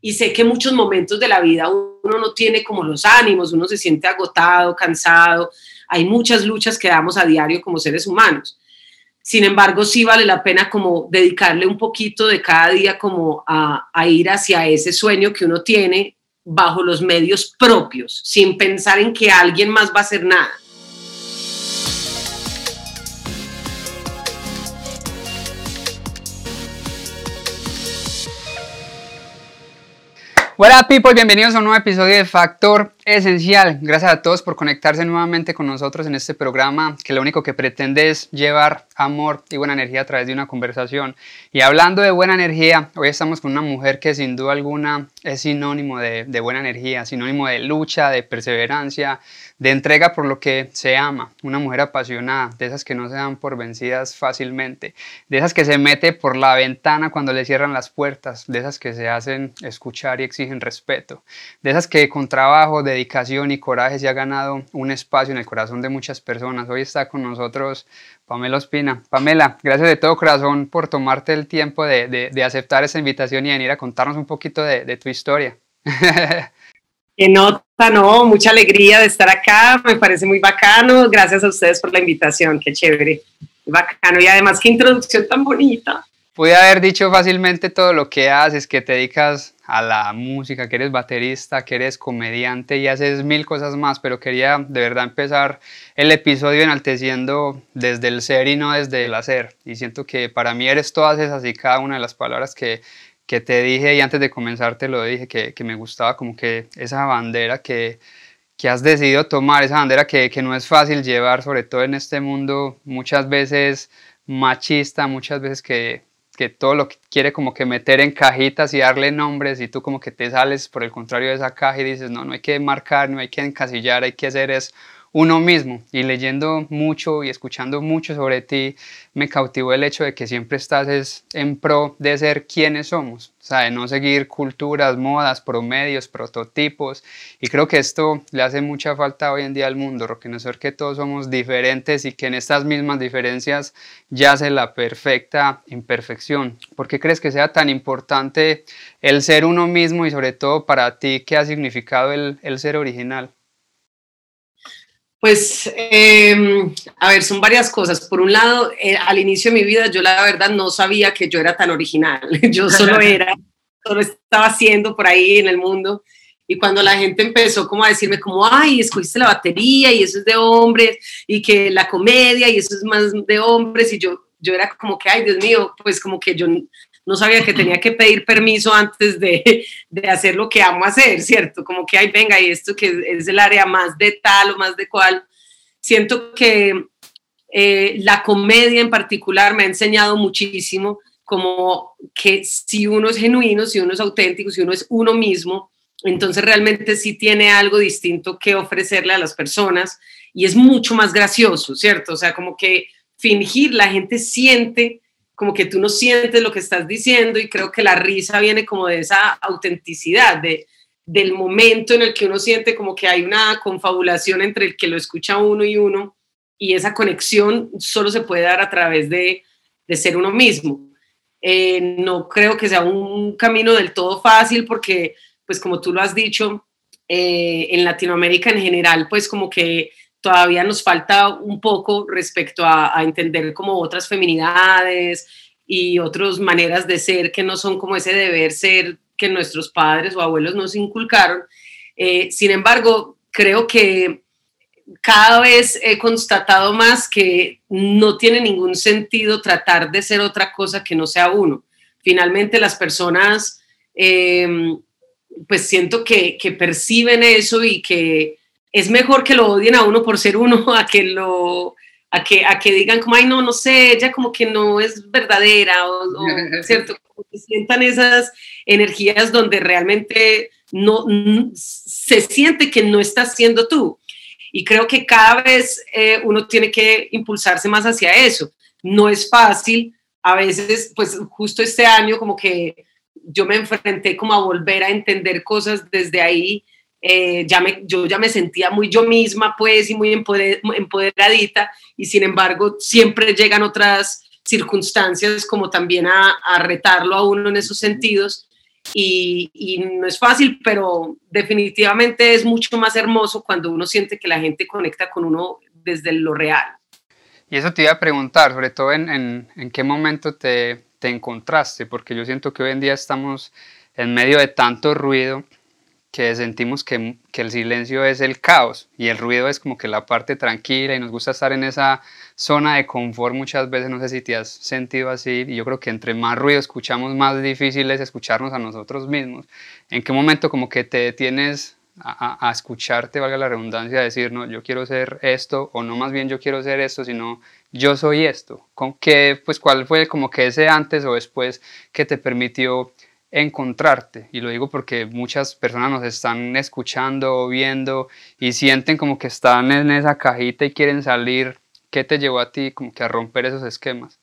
y sé que muchos momentos de la vida uno no tiene como los ánimos, uno se siente agotado, cansado, hay muchas luchas que damos a diario como seres humanos. Sin embargo, sí vale la pena como dedicarle un poquito de cada día como a, a ir hacia ese sueño que uno tiene bajo los medios propios, sin pensar en que alguien más va a hacer nada. Hola people, bienvenidos a un nuevo episodio de Factor Esencial. Gracias a todos por conectarse nuevamente con nosotros en este programa que lo único que pretende es llevar amor y buena energía a través de una conversación. Y hablando de buena energía, hoy estamos con una mujer que sin duda alguna es sinónimo de, de buena energía, sinónimo de lucha, de perseverancia, de entrega por lo que se ama, una mujer apasionada, de esas que no se dan por vencidas fácilmente, de esas que se mete por la ventana cuando le cierran las puertas, de esas que se hacen escuchar y exigen respeto, de esas que con trabajo, dedicación y coraje se ha ganado un espacio en el corazón de muchas personas. Hoy está con nosotros Pamela Ospina. Pamela, gracias de todo corazón por tomarte el tiempo de, aceptar esta invitación y venir a contarnos un poquito de tu historia. Qué nota, no, mucha alegría de estar acá, me parece muy bacano, gracias a ustedes por la invitación, qué chévere, bacano y además qué introducción tan bonita. Pude haber dicho fácilmente todo lo que haces, que te dedicas a la música, que eres baterista, que eres comediante y haces mil cosas más, pero quería de verdad empezar el episodio enalteciendo desde el ser y no desde el hacer. Y siento que para mí eres todas esas y cada una de las palabras que que te dije y antes de comenzar te lo dije, que, que me gustaba como que esa bandera que, que has decidido tomar, esa bandera que, que, no es fácil llevar, sobre todo en este mundo muchas veces machista, muchas veces que, que todo lo que quiere como que meter en cajitas y darle nombres y tú como que te sales por el contrario de esa caja y dices, no, no hay que marcar, no hay que encasillar, hay que hacer es uno mismo. Y leyendo mucho y escuchando mucho sobre ti, me cautivó el hecho de que siempre estás en pro de ser quienes somos, o sea, de no seguir culturas, modas, promedios, prototipos. Y creo que esto le hace mucha falta hoy en día al mundo, reconocer que todos somos diferentes y que en estas mismas diferencias yace la perfecta imperfección. ¿Por qué crees que sea tan importante el ser uno mismo y sobre todo para ti qué ha significado el, el ser original? Pues, em, a ver, son varias cosas. Por un lado, eh, al inicio de mi vida, yo la verdad no sabía que yo era tan original. Yo solo era, solo estaba haciendo por ahí en el mundo. Y cuando la gente empezó como a decirme como, ay, escogiste la batería y eso es de hombres, y que la comedia y eso es más de hombres, y yo, yo era como que, ay, Dios mío, pues como que yo no sabía que tenía que pedir permiso antes de, hacer lo que amo hacer, ¿cierto? Como que, ay, venga, y esto que es el área más de tal o más de cual. Siento que eh, la comedia en particular me ha enseñado muchísimo como que si uno es genuino, si uno es auténtico, si uno es uno mismo, entonces realmente sí tiene algo distinto que ofrecerle a las personas y es mucho más gracioso, ¿cierto? O sea, como que fingir, la gente siente como que tú no sientes lo que estás diciendo y creo que la risa viene como de esa autenticidad, de, del momento en el que uno siente como que hay una confabulación entre el que lo escucha uno y uno y esa conexión solo se puede dar a través de, de ser uno mismo. Eh, no creo que sea un camino del todo fácil porque, pues como tú lo has dicho, eh, en Latinoamérica en general, pues como que todavía nos falta un poco respecto a, entender como otras feminidades y otras maneras de ser que no son como ese deber ser que nuestros padres o abuelos nos inculcaron. Eh, sin embargo, creo que cada vez he constatado más que no tiene ningún sentido tratar de ser otra cosa que no sea uno. Finalmente las personas, eh, pues siento que, que perciben eso y que es mejor que lo odien a uno por ser uno a que lo a que, a que digan como, ay, no, no sé, ella como que no es verdadera, o, ¿cierto? que sientan esas energías donde realmente no, se siente que no estás siendo tú. Y creo que cada vez eh, uno tiene que impulsarse más hacia eso. No es fácil, a veces, pues justo este año como que yo me enfrenté como a volver a entender cosas desde ahí eh, ya me, yo ya me sentía muy yo misma, pues, y muy empoderadita, y sin embargo siempre llegan otras circunstancias como también a, retarlo a uno en esos sentidos, y, y, no es fácil, pero definitivamente es mucho más hermoso cuando uno siente que la gente conecta con uno desde lo real. Y eso te iba a preguntar, sobre todo en, en, en qué momento te, te encontraste, porque yo siento que hoy en día estamos en medio de tanto ruido que sentimos que, que, el silencio es el caos y el ruido es como que la parte tranquila y nos gusta estar en esa zona de confort muchas veces, no sé si te has sentido así, y yo creo que entre más ruido escuchamos, más difícil es escucharnos a nosotros mismos. ¿En qué momento como que te detienes a, a, escucharte, valga la redundancia, a decir, no, yo quiero ser esto, o no más bien yo quiero ser esto, sino yo soy esto? ¿Con qué, pues cuál fue como que ese antes o después que te permitió encontrarte. Y lo digo porque muchas personas nos están escuchando, viendo y sienten como que están en esa cajita y quieren salir. ¿Qué te llevó a ti como que a romper esos esquemas?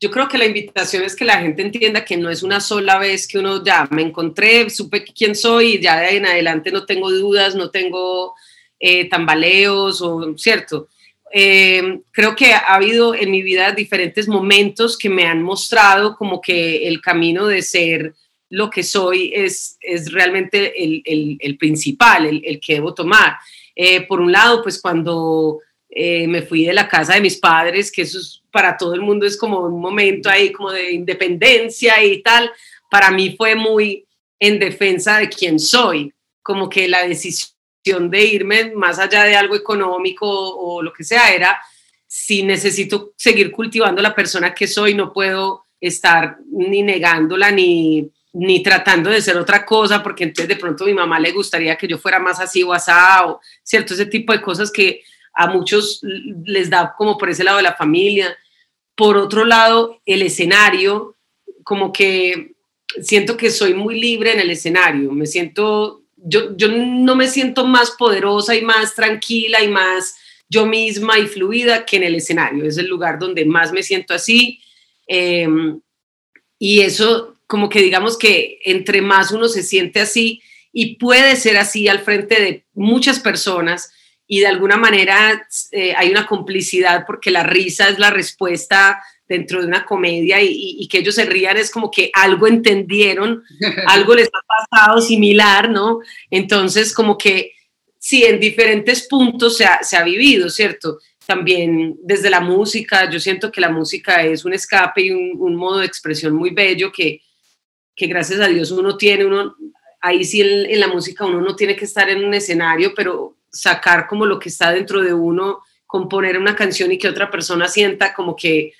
Yo creo que la invitación es que la gente entienda que no es una sola vez que uno ya me encontré, supe quién soy y ya de en adelante no tengo dudas, no tengo eh, tambaleos o cierto eh, creo que ha habido en mi vida diferentes momentos que me han mostrado como que el camino de ser lo que soy es, es realmente el, el, el principal, el, el, que debo tomar. Eh, por un lado, pues cuando eh, me fui de la casa de mis padres, que eso es, para todo el mundo es como un momento ahí como de independencia y tal, para mí fue muy en defensa de quién soy, como que la decisión de irme más allá de algo económico o lo que sea, era si necesito seguir cultivando la persona que soy, no puedo estar ni negándola ni, ni tratando de ser otra cosa, porque entonces de pronto a mi mamá le gustaría que yo fuera más así o asado, ¿cierto? Ese tipo de cosas que a muchos les da como por ese lado de la familia. Por otro lado, el escenario, como que siento que soy muy libre en el escenario, me siento yo, yo no me siento más poderosa y más tranquila y más yo misma y fluida que en el escenario. Es el lugar donde más me siento así. Em, y eso, como que digamos que entre más uno se siente así y puede ser así al frente de muchas personas y de alguna manera eh, hay una complicidad porque la risa es la respuesta dentro de una comedia y, que ellos se rían es como que algo entendieron, algo les ha pasado similar, ¿no? Entonces, como que sí, en diferentes puntos se ha, se ha vivido, ¿cierto? También desde la música, yo siento que la música es un escape y un, modo de expresión muy bello que, que gracias a Dios uno tiene, uno, ahí sí en, en la música uno no tiene que estar en un escenario, pero sacar como lo que está dentro de uno, componer una canción y que otra persona sienta como que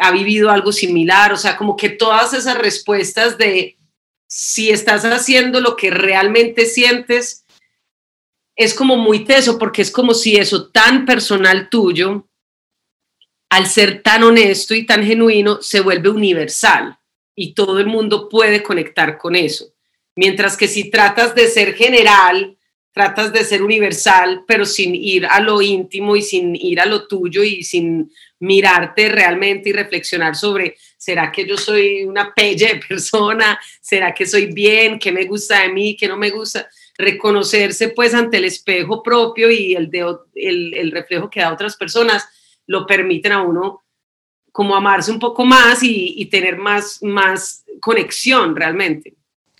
ha vivido algo similar, o sea, como que todas esas respuestas de si estás haciendo lo que realmente sientes, es como muy teso, porque es como si eso tan personal tuyo, al ser tan honesto y tan genuino, se vuelve universal y todo el mundo puede conectar con eso. Mientras que si tratas de ser general, tratas de ser universal, pero sin ir a lo íntimo y sin ir a lo tuyo y sin mirarte realmente y reflexionar sobre, ¿será que yo soy una pelle de persona? ¿Será que soy bien? ¿Qué me gusta de mí? ¿Qué no me gusta? Reconocerse pues ante el espejo propio y el, de, el, el reflejo que da otras personas lo permiten a uno como amarse un poco más y, y tener más, más conexión realmente.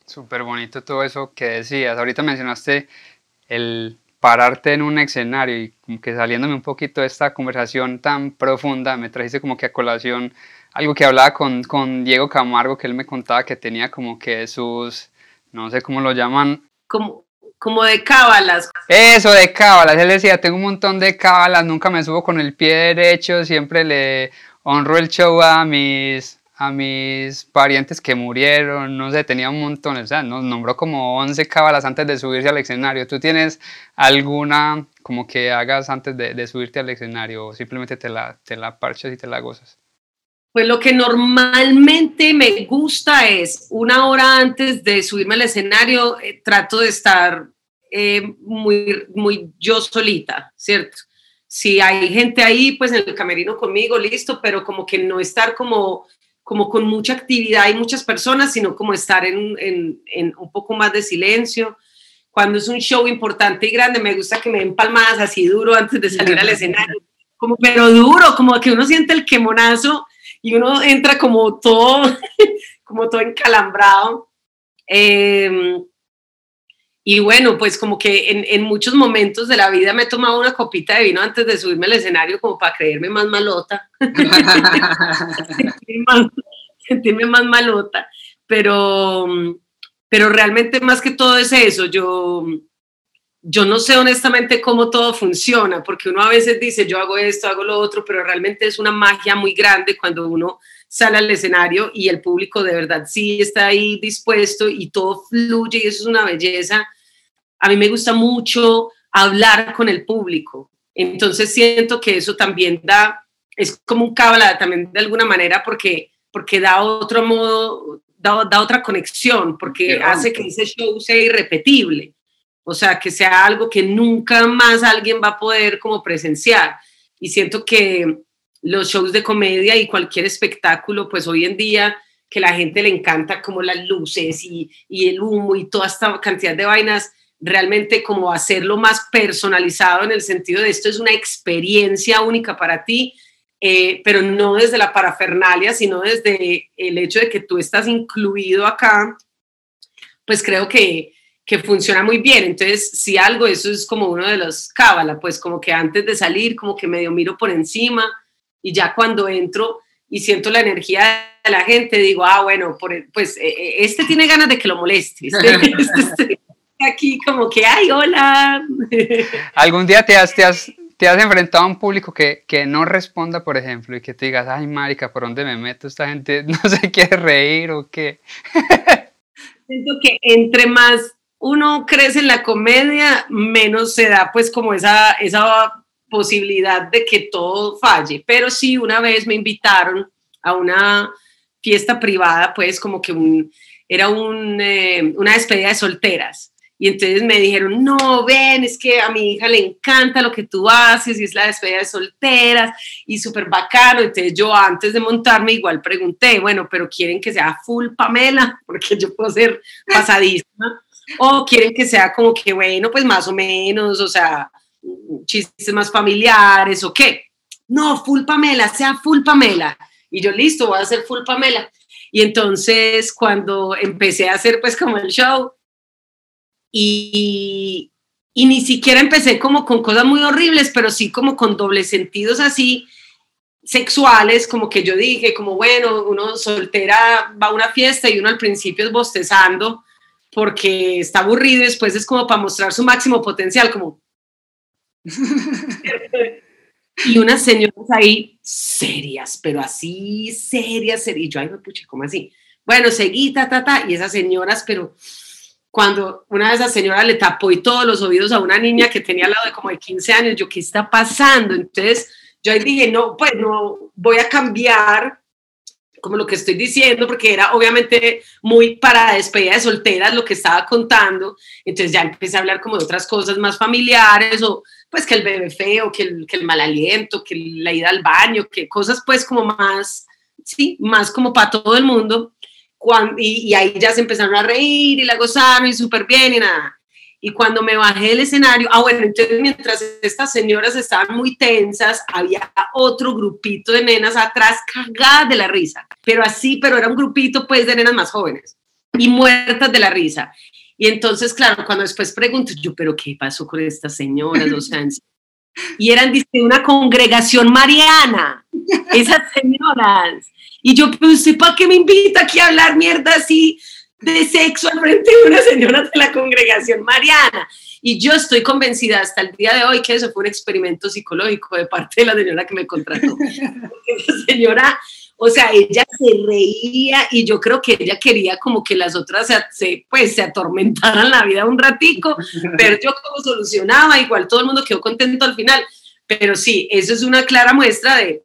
Súper bonito todo eso que decías. Ahorita mencionaste el pararte en un escenario y como que saliéndome un poquito de esta conversación tan profunda, me trajiste como que a colación algo que hablaba con, con Diego Camargo, que él me contaba que tenía como que sus, no sé cómo lo llaman. Como, como de cábalas. Eso, de cábalas. Él decía, tengo un montón de cábalas, nunca me subo con el pie derecho, siempre le honro el show a mis, a mis parientes que murieron, no sé, tenía un montón, o sea, nos nombró como 11 cábalas antes de subirse al escenario. ¿Tú tienes alguna como que hagas antes de, subirte al escenario o simplemente te la, te la y te la gozas? Pues lo que normalmente me gusta es una hora antes de subirme al escenario, eh, trato de estar eh, muy, muy yo solita, ¿cierto? Si hay gente ahí, pues en el camerino conmigo, listo, pero como que no estar como como con mucha actividad y muchas personas, sino como estar en, en, un poco más de silencio. Cuando es un show importante y grande, me gusta que me den palmadas así duro antes de salir al escenario, como, pero duro, como que uno siente el quemonazo y uno entra como todo, como todo encalambrado. Em, y bueno, pues como que en, en, muchos momentos de la vida me he tomado una copita de vino antes de subirme al escenario como para creerme más malota. sentirme, más, más malota. Pero, pero realmente más que todo es eso. Yo, yo no sé honestamente cómo todo funciona, porque uno a veces dice, yo hago esto, hago lo otro, pero realmente es una magia muy grande cuando uno sale al escenario y el público de verdad sí está ahí dispuesto y todo fluye y eso es una belleza a mí me gusta mucho hablar con el público. Entonces siento que eso también da, es como un cábala también de alguna manera porque, porque da otro modo, da, da otra conexión, porque hace que ese show sea irrepetible. O sea, que sea algo que nunca más alguien va a poder como presenciar. Y siento que los shows de comedia y cualquier espectáculo, pues hoy en día que la gente le encanta como las luces y, y el humo y toda esta cantidad de vainas, realmente como hacerlo más personalizado en el sentido de esto es una experiencia única para ti, eh, pero no desde la parafernalia, sino desde el hecho de que tú estás incluido acá, pues creo que, que funciona muy bien. Entonces, si algo, eso es como uno de los cábala, pues como que antes de salir, como que medio miro por encima y ya cuando entro y siento la energía de la gente, digo, ah, bueno, pues eh, eh, este tiene ganas de que lo moleste. Este, este, este aquí como que, ay, hola. ¿Algún día te has, te has, te has enfrentado a un público que, que, no responda, por ejemplo, y que te digas, ay, marica, ¿por dónde me meto? Esta gente no se quiere reír o qué. Siento que entre más uno crece en la comedia, menos se da pues como esa, esa posibilidad de que todo falle. Pero sí, una vez me invitaron a una fiesta privada, pues como que un, era un, eh, una despedida de solteras. Y entonces me dijeron, no, ven, es que a mi hija le encanta lo que tú haces y es la despedida de solteras y súper bacano. Entonces yo antes de montarme igual pregunté, bueno, pero quieren que sea full Pamela, porque yo puedo ser pasadísima, o quieren que sea como que, bueno, pues más o menos, o sea, chistes más familiares o qué. No, full Pamela, sea full Pamela. Y yo, listo, voy a hacer full Pamela. Y entonces cuando empecé a hacer pues como el show, y, y ni siquiera empecé como con cosas muy horribles, pero sí como con dobles sentidos así sexuales, como que yo dije, como bueno, uno soltera va a una fiesta y uno al principio es bostezando porque está aburrido y después es como para mostrar su máximo potencial, como... y unas señoras ahí serias, pero así serias, serias. Y yo, ay, me puche, ¿cómo así? Bueno, seguí, ta, ta, ta, y esas señoras, pero cuando una de esas señoras le tapó y todos los oídos a una niña que tenía al lado de como de 15 años, yo, ¿qué está pasando? Entonces, yo ahí dije, no, pues no, voy a cambiar como lo que estoy diciendo, porque era obviamente muy para despedida de solteras lo que estaba contando, entonces ya empecé a hablar como de otras cosas más familiares, o pues que el bebé feo, que el, que el mal aliento, que la ida al baño, que cosas pues como más, sí, más como para todo el mundo, y, ahí ya se empezaron a reír y la gozaron y súper bien y nada. Y cuando me bajé del escenario, ah, bueno, entonces mientras estas señoras estaban muy tensas, había otro grupito de nenas atrás cagadas de la risa, pero así, pero era un grupito pues de nenas más jóvenes y muertas de la risa. Y entonces, claro, cuando después pregunto yo, pero ¿qué pasó con estas señoras? O sea, y eran de una congregación mariana, esas señoras. Y yo, pues, ¿para qué me invita aquí a hablar mierda así de sexo al frente de una señora de la congregación mariana? Y yo estoy convencida hasta el día de hoy que eso fue un experimento psicológico de parte de la señora que me contrató. Esa señora, o sea, ella se reía y yo creo que ella quería como que las otras se, pues, se atormentaran la vida un ratico, pero yo como solucionaba, igual todo el mundo quedó contento al final. Pero sí, eso es una clara muestra de,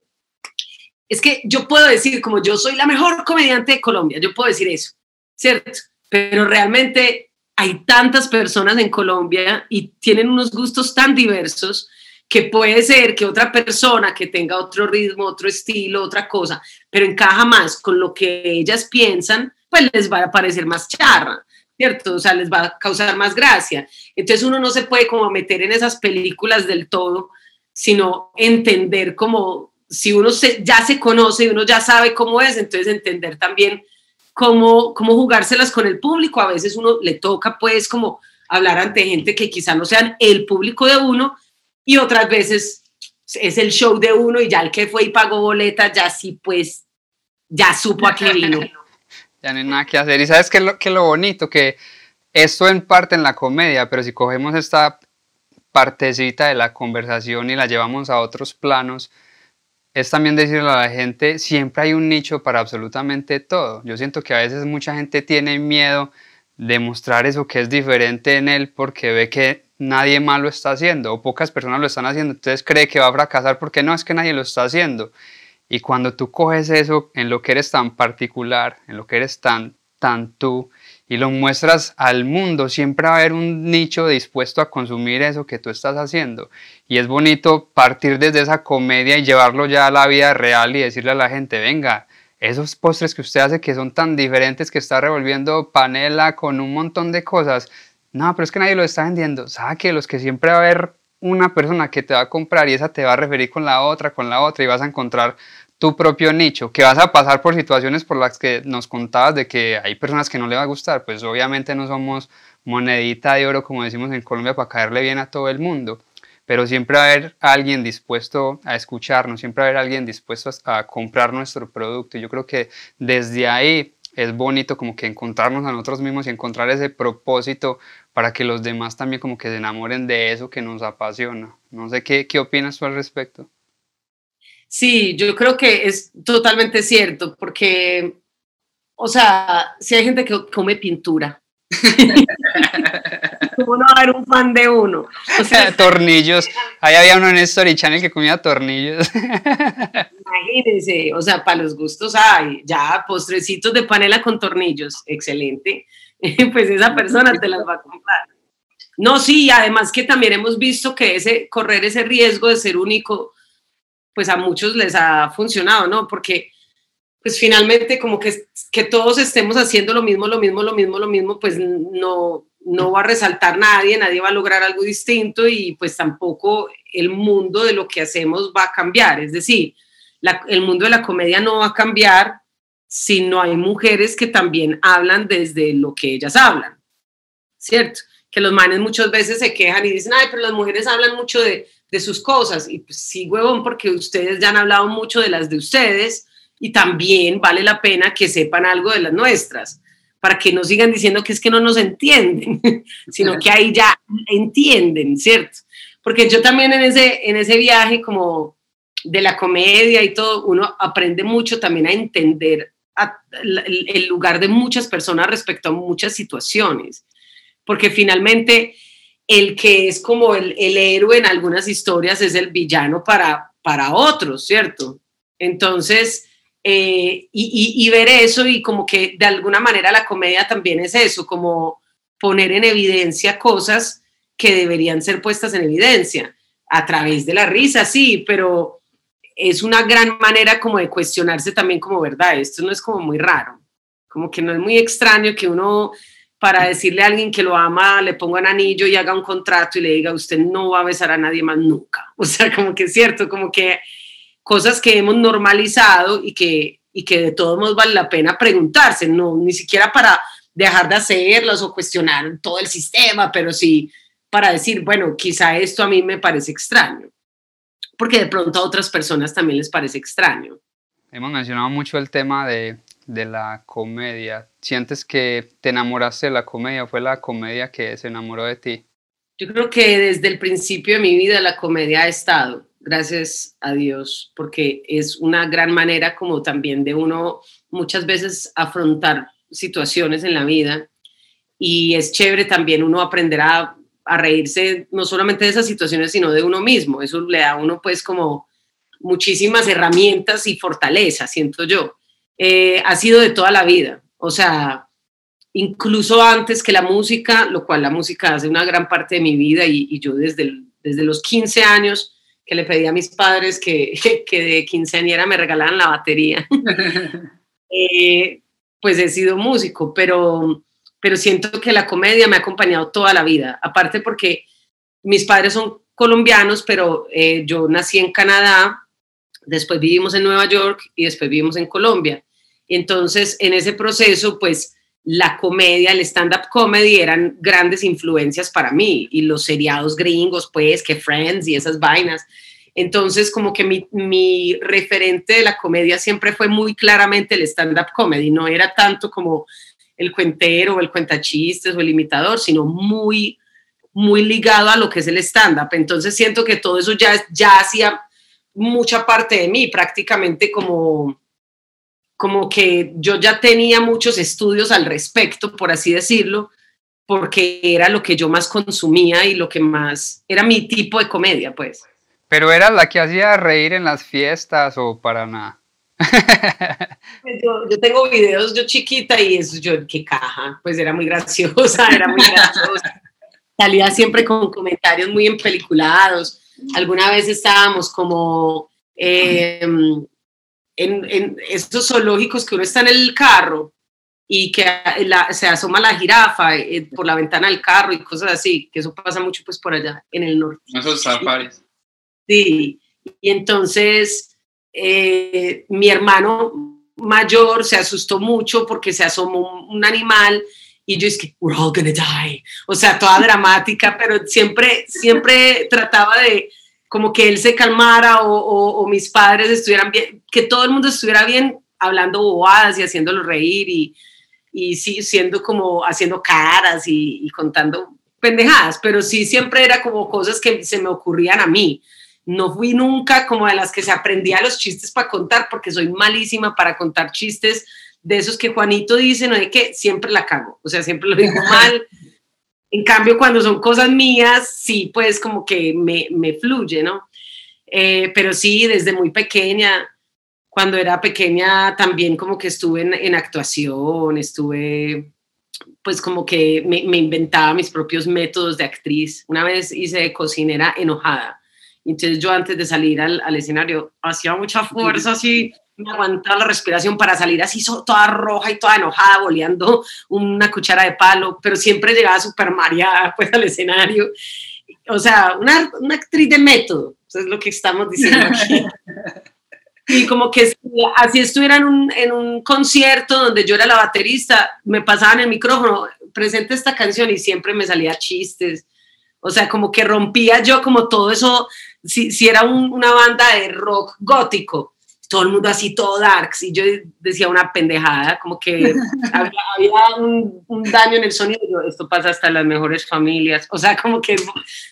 es que yo puedo decir, como yo soy la mejor comediante de Colombia, yo puedo decir eso, ¿cierto? Pero realmente hay tantas personas en Colombia y tienen unos gustos tan diversos que puede ser que otra persona que tenga otro ritmo, otro estilo, otra cosa, pero encaja más con lo que ellas piensan, pues les va a parecer más charra, ¿cierto? O sea, les va a causar más gracia. Entonces uno no se puede como meter en esas películas del todo, sino entender como si uno ya se conoce y uno ya sabe cómo es, entonces entender también cómo, cómo jugárselas con el público. A veces uno le toca pues como hablar ante gente que quizá no sean el público de uno y otras veces es el show de uno y ya el que fue y pagó boleta ya sí pues ya supo a qué vino. ya no hay nada que hacer. Y sabes qué lo, que lo bonito, que esto en parte en la comedia, pero si cogemos esta partecita de la conversación y la llevamos a otros planos, es también decirle a la gente, siempre hay un nicho para absolutamente todo. Yo siento que a veces mucha gente tiene miedo de mostrar eso que es diferente en él porque ve que nadie más lo está haciendo o pocas personas lo están haciendo, entonces cree que va a fracasar porque no es que nadie lo está haciendo. Y cuando tú coges eso en lo que eres tan particular, en lo que eres tan, tan tú, y lo muestras al mundo, siempre va a haber un nicho dispuesto a consumir eso que tú estás haciendo. Y es bonito partir desde esa comedia y llevarlo ya a la vida real y decirle a la gente, venga, esos postres que usted hace que son tan diferentes, que está revolviendo panela con un montón de cosas, no, pero es que nadie lo está vendiendo. Saque los que siempre va a haber una persona que te va a comprar y esa te va a referir con la otra, con la otra y vas a encontrar tu propio nicho, que vas a pasar por situaciones por las que nos contabas de que hay personas que no le va a gustar, pues obviamente no somos monedita de oro como decimos en Colombia para caerle bien a todo el mundo, pero siempre va a haber alguien dispuesto a escucharnos, siempre va a haber alguien dispuesto a comprar nuestro producto y yo creo que desde ahí es bonito como que encontrarnos a nosotros mismos y encontrar ese propósito para que los demás también como que se enamoren de eso que nos apasiona. No sé qué, qué opinas tú al respecto. Sí, yo creo que es totalmente cierto, porque, o sea, si hay gente que come pintura, ¿cómo no va a haber un fan de uno? O sea, tornillos. Ahí había uno en Story Channel que comía tornillos. Imagínense, o sea, para los gustos hay, ya postrecitos de panela con tornillos, excelente. pues esa persona te las va a comprar. No, sí, además que también hemos visto que ese correr ese riesgo de ser único pues a muchos les ha funcionado, ¿no? Porque pues finalmente como que, que todos estemos haciendo lo mismo, lo mismo, lo mismo, lo mismo, pues no, no va a resaltar nadie, nadie va a lograr algo distinto y pues tampoco el mundo de lo que hacemos va a cambiar. Es decir, el mundo de la comedia no va a cambiar si no hay mujeres que también hablan desde lo que ellas hablan, ¿cierto? Que los manes muchas veces se quejan y dicen, ay, pero las mujeres hablan mucho de, de sus cosas. Y pues sí, huevón, porque ustedes ya han hablado mucho de las de ustedes y también vale la pena que sepan algo de las nuestras, para que no sigan diciendo que es que no nos entienden, sino que ahí ya entienden, ¿cierto? Porque yo también en ese, en ese viaje como de la comedia y todo, uno aprende mucho también a entender el lugar de muchas personas respecto a muchas situaciones, porque finalmente el que es como el, héroe en algunas historias es el villano para, para otros, ¿cierto? Entonces, eh, y, ver eso y como que de alguna manera la comedia también es eso, como poner en evidencia cosas que deberían ser puestas en evidencia a través de la risa, sí, pero es una gran manera como de cuestionarse también como verdad, esto no es como muy raro, como que no es muy extraño que uno para decirle a alguien que lo ama, le ponga un anillo y haga un contrato y le diga, usted no va a besar a nadie más nunca. O sea, como que es cierto, como que cosas que hemos normalizado y que, y que de todos modos vale la pena preguntarse, no, ni siquiera para dejar de hacerlas o cuestionar todo el sistema, pero sí para decir, bueno, quizá esto a mí me parece extraño, porque de pronto a otras personas también les parece extraño. Hemos mencionado mucho el tema de de la comedia? ¿Sientes que te enamoraste de la comedia? ¿Fue la comedia que se enamoró de ti? Yo creo que desde el principio de mi vida la comedia ha estado, gracias a Dios, porque es una gran manera como también de uno muchas veces afrontar situaciones en la vida y es chévere también uno aprender a, a reírse no solamente de esas situaciones, sino de uno mismo. Eso le da a uno pues como muchísimas herramientas y fortaleza, siento yo. Eh, ha sido de toda la vida. O sea, incluso antes que la música, lo cual la música hace una gran parte de mi vida y, yo desde, desde los 15 años que le pedí a mis padres que, que de quinceañera me regalaran la batería, eh, pues he sido músico, pero, pero siento que la comedia me ha acompañado toda la vida, aparte porque mis padres son colombianos, pero eh, yo nací en Canadá, después vivimos en Nueva York y después vivimos en Colombia. Entonces, en ese proceso, pues la comedia, el stand-up comedy eran grandes influencias para mí y los seriados gringos, pues, que Friends y esas vainas. Entonces, como que mi, mi referente de la comedia siempre fue muy claramente el stand-up comedy, no era tanto como el cuentero o el cuentachistes o el imitador, sino muy, muy ligado a lo que es el stand-up. Entonces, siento que todo eso ya, ya hacía mucha parte de mí, prácticamente como como que yo ya tenía muchos estudios al respecto, por así decirlo, porque era lo que yo más consumía y lo que más era mi tipo de comedia, pues. Pero era la que hacía reír en las fiestas o para nada. Pues yo, tengo videos yo chiquita y eso yo, qué caja, pues era muy graciosa, era muy graciosa. Salía siempre con comentarios muy empeliculados. Alguna vez estábamos como em, en, en, estos zoológicos que uno está en el carro y que se asoma la jirafa eh, por la ventana del carro y cosas así, que eso pasa mucho pues por allá en el norte. Esos safaris. Sí, y entonces eh, mi hermano mayor se asustó mucho porque se asomó un, animal y yo es que we're all gonna die, o sea, toda dramática, pero siempre, siempre trataba de como que él se calmara o, mis padres estuvieran bien, que todo el mundo estuviera bien hablando bobadas y haciéndolo reír y, y sí, siendo como haciendo caras y, contando pendejadas, pero sí siempre era como cosas que se me ocurrían a mí. No fui nunca como de las que se aprendía los chistes para contar, porque soy malísima para contar chistes de esos que Juanito dice, no de que siempre la cago, o sea, siempre lo digo mal. En cambio, cuando son cosas mías, sí, pues como que me, me fluye, ¿no? Eh, pero sí, desde muy pequeña, cuando era pequeña también como que estuve en, actuación, estuve pues como que me, me, inventaba mis propios métodos de actriz. Una vez hice cocinera enojada. Entonces yo antes de salir al, al escenario hacía mucha fuerza así me aguantaba la respiración para salir así toda roja y toda enojada, boleando una cuchara de palo, pero siempre llegaba súper mareada pues al escenario. O sea, una, una actriz de método, eso es lo que estamos diciendo aquí. Y como que así estuviera en un, en un concierto donde yo era la baterista, me pasaban el micrófono, presente esta canción y siempre me salía chistes. O sea, como que rompía yo como todo eso, si, si era una banda de rock gótico, todo el mundo así, todo darks, y yo decía una pendejada, como que había, un, daño en el sonido, esto pasa hasta en las mejores familias, o sea, como que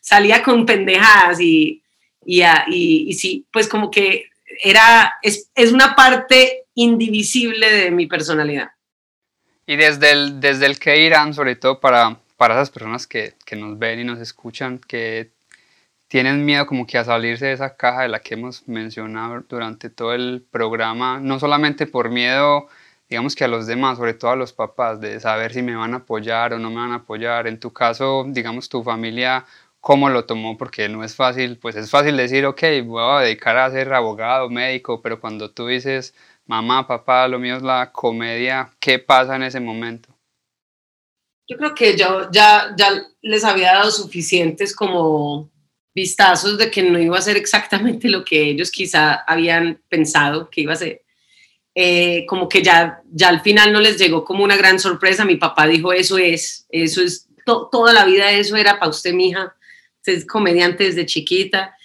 salía con pendejadas y, y, y, sí, pues como que era, es, es, una parte indivisible de mi personalidad. Y desde el, desde el que irán, sobre todo para, para esas personas que, que nos ven y nos escuchan, que tienen miedo como que a salirse de esa caja de la que hemos mencionado durante todo el programa, no solamente por miedo, digamos que a los demás, sobre todo a los papás, de saber si me van a apoyar o no me van a apoyar. En tu caso, digamos, tu familia, ¿cómo lo tomó? Porque no es fácil, pues es fácil decir, ok, voy a dedicar a ser abogado, médico, pero cuando tú dices, mamá, papá, lo mío es la comedia, ¿qué pasa en ese momento? Yo creo que yo ya, ya les había dado suficientes como vistazos de que no iba a ser exactamente lo que ellos quizá habían pensado que iba a ser. Eh, como que ya, ya al final no les llegó como una gran sorpresa. Mi papá dijo, eso es, eso es, toda la vida eso era para usted, mija. Usted es comediante desde chiquita.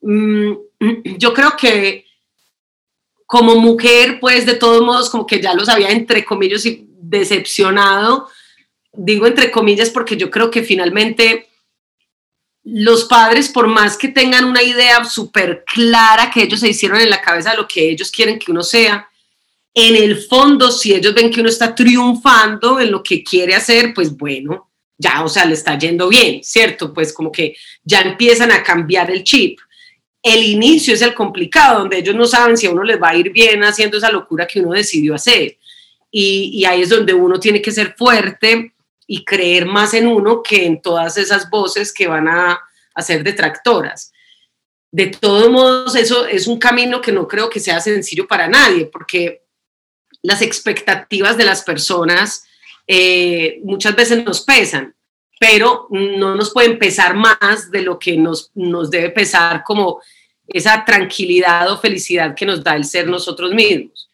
Mm, yo creo que como mujer, pues de todos modos, como que ya los había, entre comillas, decepcionado. Digo entre comillas porque yo creo que finalmente los padres, por más que tengan una idea súper clara que ellos se hicieron en la cabeza de lo que ellos quieren que uno sea, en el fondo, si ellos ven que uno está triunfando en lo que quiere hacer, pues bueno, ya, o sea, le está yendo bien, ¿cierto? Pues como que ya empiezan a cambiar el chip. El inicio es el complicado, donde ellos no saben si a uno les va a ir bien haciendo esa locura que uno decidió hacer. Y, y ahí es donde uno tiene que ser fuerte y creer más en uno que en todas esas voces que van a, ser detractoras. De todos modos, eso es un camino que no creo que sea sencillo para nadie, porque las expectativas de las personas eh, muchas veces nos pesan, pero no nos pueden pesar más de lo que nos, nos debe pesar como esa tranquilidad o felicidad que nos da el ser nosotros mismos.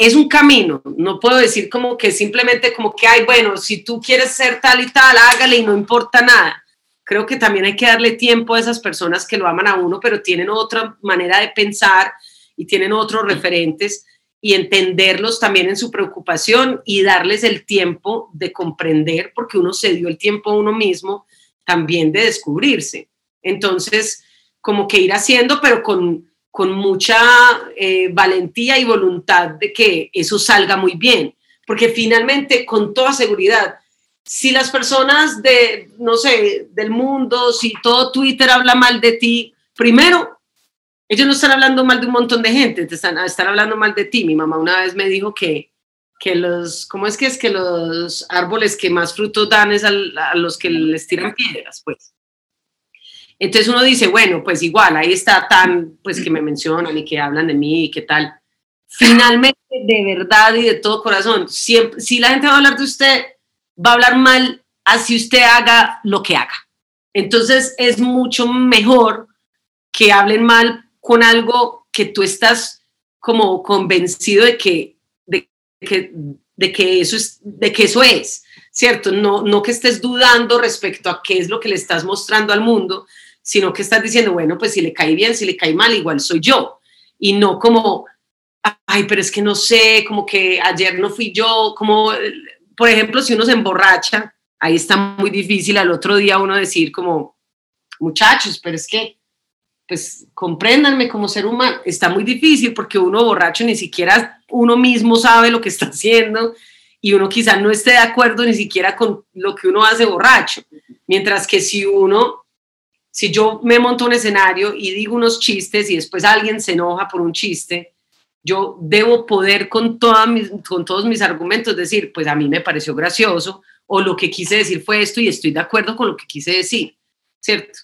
Es un camino, no puedo decir como que simplemente como que, ay, bueno, si tú quieres ser tal y tal, hágale y no importa nada. Creo que también hay que darle tiempo a esas personas que lo aman a uno, pero tienen otra manera de pensar y tienen otros referentes y entenderlos también en su preocupación y darles el tiempo de comprender, porque uno se dio el tiempo a uno mismo también de descubrirse. Entonces, como que ir haciendo, pero con, con mucha eh, valentía y voluntad de que eso salga muy bien. Porque finalmente, con toda seguridad, si las personas de, no sé, del mundo, si todo Twitter habla mal de ti, primero, ellos no están hablando mal de un montón de gente, te están, están hablando mal de ti. Mi mamá una vez me dijo que, que los, ¿cómo es que es que los árboles que más frutos dan es a los que les tiran piedras? Pues. Entonces uno dice, bueno, pues igual, ahí está tan, pues que me mencionan y que hablan de mí y qué tal. Finalmente, de verdad y de todo corazón, siempre, si la gente va a hablar de usted, va a hablar mal así usted haga lo que haga. Entonces es mucho mejor que hablen mal con algo que tú estás como convencido de que, de que, de que, eso, es, de que eso es, ¿cierto? No, no que estés dudando respecto a qué es lo que le estás mostrando al mundo, sino que estás diciendo, bueno, pues si le cae bien, si le cae mal, igual soy yo. Y no como, ay, pero es que no sé, como que ayer no fui yo, como, por ejemplo, si uno se emborracha, ahí está muy difícil al otro día uno decir como, muchachos, pero es que, pues compréndanme como ser humano, está muy difícil porque uno borracho ni siquiera uno mismo sabe lo que está haciendo y uno quizás no esté de acuerdo ni siquiera con lo que uno hace borracho. Mientras que si uno si yo me monto un escenario y digo unos chistes y después alguien se enoja por un chiste, yo debo poder con, con todos mis argumentos decir, pues a mí me pareció gracioso o lo que quise decir fue esto y estoy de acuerdo con lo que quise decir, ¿cierto?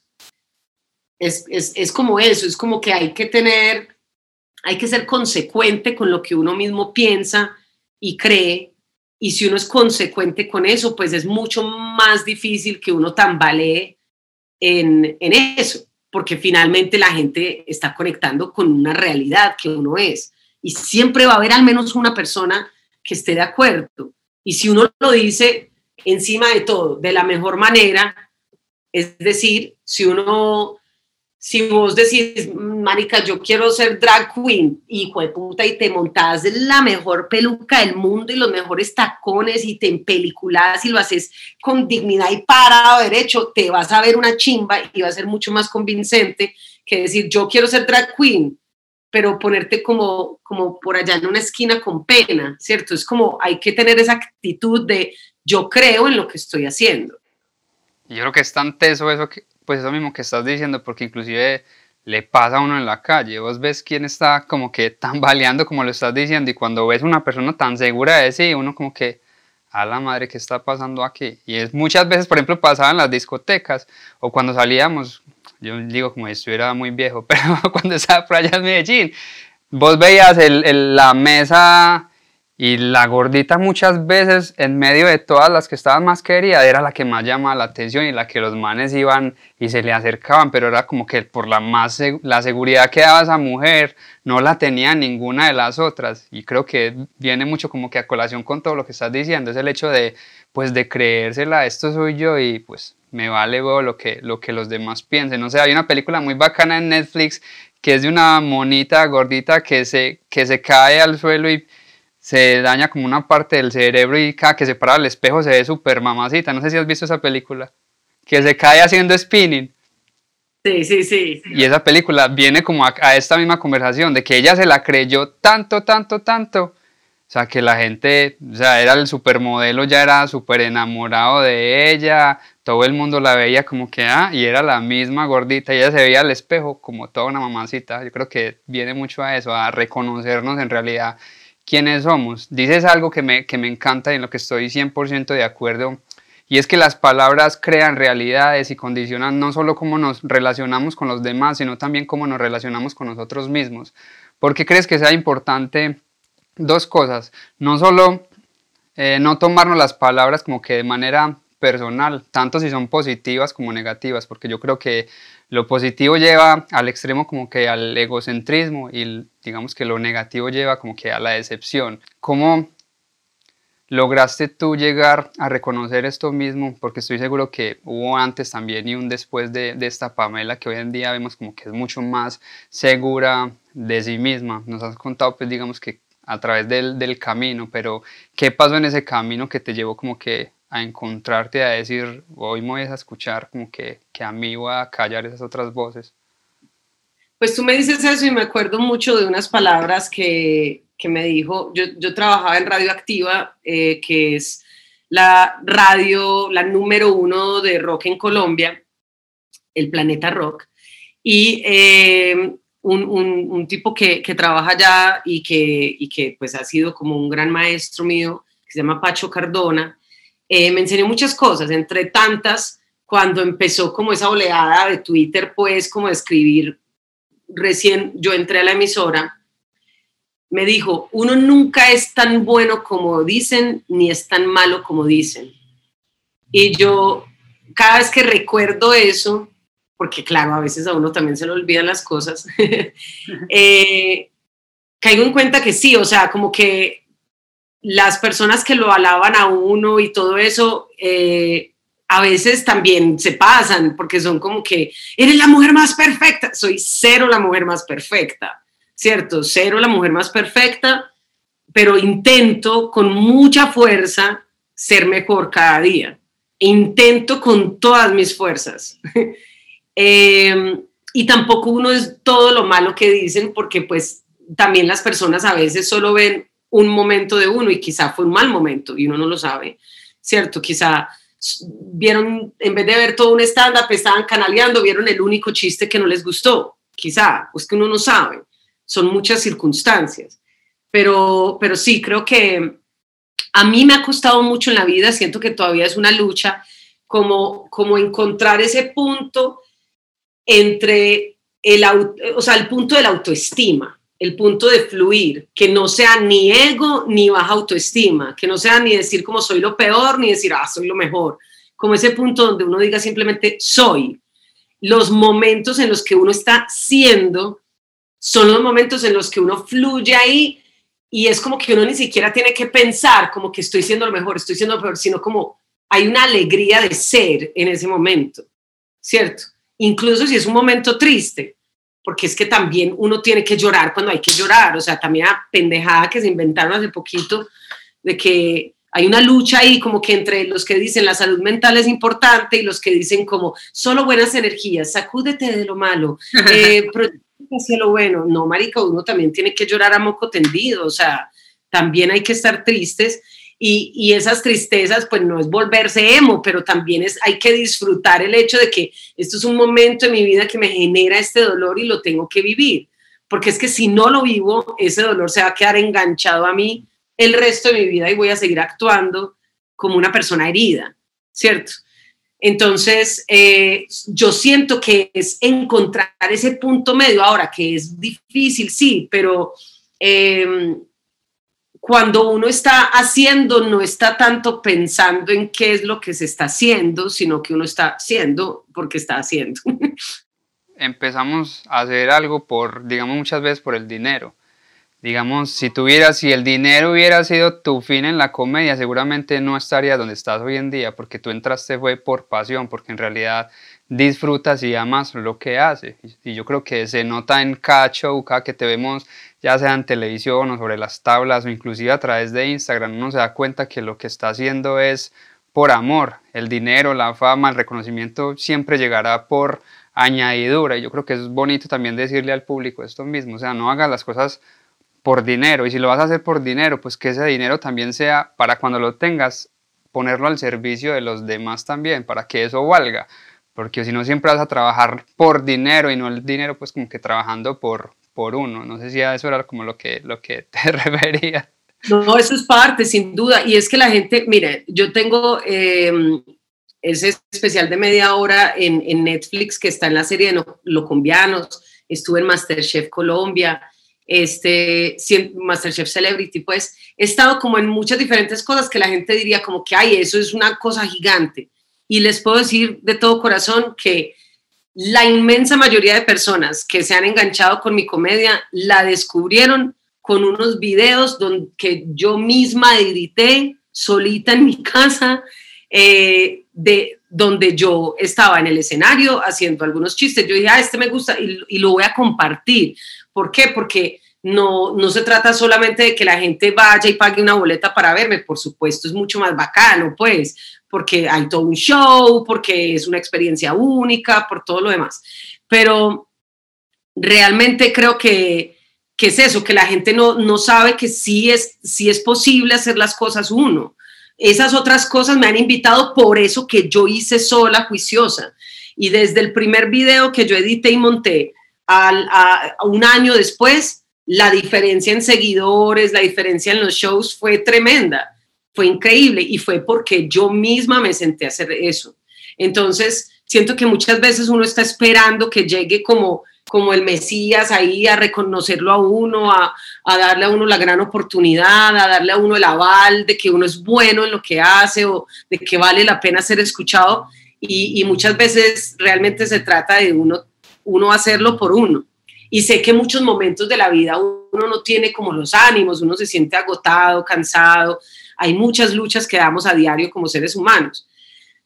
Es, es, es como eso, es como que hay que tener, hay que ser consecuente con lo que uno mismo piensa y cree y si uno es consecuente con eso, pues es mucho más difícil que uno tambalee en, eso, porque finalmente la gente está conectando con una realidad que uno es. Y siempre va a haber al menos una persona que esté de acuerdo. Y si uno lo dice encima de todo, de la mejor manera, es decir, si uno si vos decís, Marica, yo quiero ser drag queen, hijo de puta, y te montás la mejor peluca del mundo y los mejores tacones y te empeliculás y lo haces con dignidad y parado derecho, te vas a ver una chimba y va a ser mucho más convincente que decir, yo quiero ser drag queen, pero ponerte como, como por allá en una esquina con pena, ¿cierto? Es como hay que tener esa actitud de yo creo en lo que estoy haciendo. Yo creo que es tan teso eso que, pues eso mismo que estás diciendo, porque inclusive le pasa a uno en la calle, vos ves quién está como que tambaleando como lo estás diciendo y cuando ves una persona tan segura de sí, uno como que, a la madre, ¿qué está pasando aquí? Y es muchas veces, por ejemplo, pasaba en las discotecas o cuando salíamos, yo digo como esto era muy viejo, pero cuando estaba por allá en Medellín, vos veías el, la mesa y la gordita muchas veces, en medio de todas las que estaban más queridas, era la que más llamaba la atención y la que los manes iban y se le acercaban, pero era como que por la, más, la seguridad que daba esa mujer, no la tenía ninguna de las otras. Y creo que viene mucho como que a colación con todo lo que estás diciendo, es el hecho de, pues, de creérsela, esto soy yo y pues me vale lo que, lo que los demás piensen. O sea, hay una película muy bacana en Netflix que es de una monita gordita que se, que se cae al suelo y se daña como una parte del cerebro y cada que se para el espejo se ve súper mamacita. No sé si has visto esa película. Que se cae haciendo spinning. Sí, sí, sí. Y esa película viene como a, esta misma conversación de que ella se la creyó tanto, tanto, tanto. O sea, que la gente, o sea, era el supermodelo, ya era súper enamorado de ella, todo el mundo la veía como que, ah, y era la misma gordita, y ella se veía al espejo como toda una mamacita. Yo creo que viene mucho a eso, a reconocernos en realidad quiénes somos. Dices algo que me, que me encanta y en lo que estoy 100% de acuerdo, y es que las palabras crean realidades y condicionan no solo cómo nos relacionamos con los demás, sino también cómo nos relacionamos con nosotros mismos. ¿Por qué crees que sea importante dos cosas? No solo eh, no tomarnos las palabras como que de manera personal, tanto si son positivas como negativas, porque yo creo que lo positivo lleva al extremo como que al egocentrismo y digamos que lo negativo lleva como que a la decepción. ¿Cómo lograste tú llegar a reconocer esto mismo? Porque estoy seguro que hubo antes también y un después de, esta Pamela que hoy en día vemos como que es mucho más segura de sí misma. Nos has contado pues digamos que a través del, del camino, pero ¿qué pasó en ese camino que te llevó como que a encontrarte, a decir, hoy me voy a escuchar, como que, que a mí voy a callar esas otras voces? Pues tú me dices eso y me acuerdo mucho de unas palabras que, que me dijo, yo, yo, trabajaba en Radioactiva, eh, que es la radio, la número uno de rock en Colombia, el Planeta Rock, y eh, un, un, un, tipo que, que, trabaja allá y que, y que pues ha sido como un gran maestro mío, que se llama Pacho Cardona, eh, me enseñó muchas cosas, entre tantas, cuando empezó como esa oleada de Twitter, pues como escribir, recién yo entré a la emisora, me dijo, uno nunca es tan bueno como dicen, ni es tan malo como dicen. Y yo, cada vez que recuerdo eso, porque claro, a veces a uno también se le olvidan las cosas, eh, caigo en cuenta que sí, o sea, como que las personas que lo alaban a uno y todo eso, eh, a veces también se pasan porque son como que, eres la mujer más perfecta, soy cero la mujer más perfecta, ¿cierto? Cero la mujer más perfecta, pero intento con mucha fuerza ser mejor cada día. Intento con todas mis fuerzas. eh, y tampoco uno es todo lo malo que dicen porque pues también las personas a veces solo ven un momento de uno y quizá fue un mal momento y uno no lo sabe, ¿cierto? Quizá vieron, en vez de ver todo un stand-up, estaban canaleando, vieron el único chiste que no les gustó, quizá, pues que uno no sabe, son muchas circunstancias, pero, pero sí, creo que a mí me ha costado mucho en la vida, siento que todavía es una lucha, como, como encontrar ese punto entre el, o sea, el punto de la autoestima, el punto de fluir, que no sea ni ego ni baja autoestima, que no sea ni decir como soy lo peor, ni decir, ah, soy lo mejor, como ese punto donde uno diga simplemente soy. Los momentos en los que uno está siendo son los momentos en los que uno fluye ahí y es como que uno ni siquiera tiene que pensar como que estoy siendo lo mejor, estoy siendo lo peor, sino como hay una alegría de ser en ese momento, ¿cierto? Incluso si es un momento triste, porque es que también uno tiene que llorar cuando hay que llorar, o sea, también la pendejada que se inventaron hace poquito de que hay una lucha ahí como que entre los que dicen la salud mental es importante y los que dicen como solo buenas energías, sacúdete de lo malo, eh, hacia lo bueno. No, marica, uno también tiene que llorar a moco tendido, o sea, también hay que estar tristes y, esas tristezas, pues no es volverse emo, pero también es, hay que disfrutar el hecho de que esto es un momento en mi vida que me genera este dolor y lo tengo que vivir, porque es que si no lo vivo, ese dolor se va a quedar enganchado a mí el resto de mi vida y voy a seguir actuando como una persona herida, ¿cierto? Entonces, eh, yo siento que es encontrar ese punto medio ahora, que es difícil, sí, pero... Eh, cuando uno está haciendo, no está tanto pensando en qué es lo que se está haciendo, sino que uno está haciendo porque está haciendo. Empezamos a hacer algo por, digamos, muchas veces por el dinero. Digamos, si tuvieras, si el dinero hubiera sido tu fin en la comedia, seguramente no estarías donde estás hoy en día, porque tú entraste fue por pasión, porque en realidad disfrutas y amas lo que haces. Y yo creo que se nota en cada cada que te vemos ya sea en televisión o sobre las tablas o inclusive a través de Instagram, uno se da cuenta que lo que está haciendo es por amor. El dinero, la fama, el reconocimiento siempre llegará por añadidura. Y yo creo que es bonito también decirle al público esto mismo, o sea, no hagas las cosas por dinero. Y si lo vas a hacer por dinero, pues que ese dinero también sea para cuando lo tengas, ponerlo al servicio de los demás también, para que eso valga. Porque si no, siempre vas a trabajar por dinero y no el dinero, pues como que trabajando por, por uno. No sé si a eso era como lo que, lo que te refería. No, eso es parte, sin duda. Y es que la gente, mire, yo tengo em, ese especial de media hora en, en, Netflix que está en la serie de Locombianos, estuve en Masterchef Colombia, este, Masterchef Celebrity, pues he estado como en muchas diferentes cosas que la gente diría como que, ay, eso es una cosa gigante. Y les puedo decir de todo corazón que la inmensa mayoría de personas que se han enganchado con mi comedia la descubrieron con unos videos donde, que yo misma edité solita en mi casa, eh, de donde yo estaba en el escenario haciendo algunos chistes. Yo dije, ah, este me gusta y, y lo voy a compartir. ¿Por qué? Porque no, no se trata solamente de que la gente vaya y pague una boleta para verme, por supuesto, es mucho más bacano, pues, porque hay todo un show, porque es una experiencia única, por todo lo demás. Pero realmente creo que, que es eso, que la gente no, no sabe que sí es, sí es posible hacer las cosas uno. Esas otras cosas me han invitado por eso que yo hice sola, juiciosa. Y desde el primer video que yo edité y monté, al, a un año después, la diferencia en seguidores, la diferencia en los shows fue tremenda, fue increíble y fue porque yo misma me senté a hacer eso. Entonces, siento que muchas veces uno está esperando que llegue como, como el Mesías ahí a reconocerlo a uno, a, darle a uno la gran oportunidad, a darle a uno el aval de que uno es bueno en lo que hace o de que vale la pena ser escuchado. Y, y muchas veces realmente se trata de uno, uno hacerlo por uno y sé que muchos momentos de la vida uno no tiene como los ánimos, uno se siente agotado, cansado, hay muchas luchas que damos a diario como seres humanos.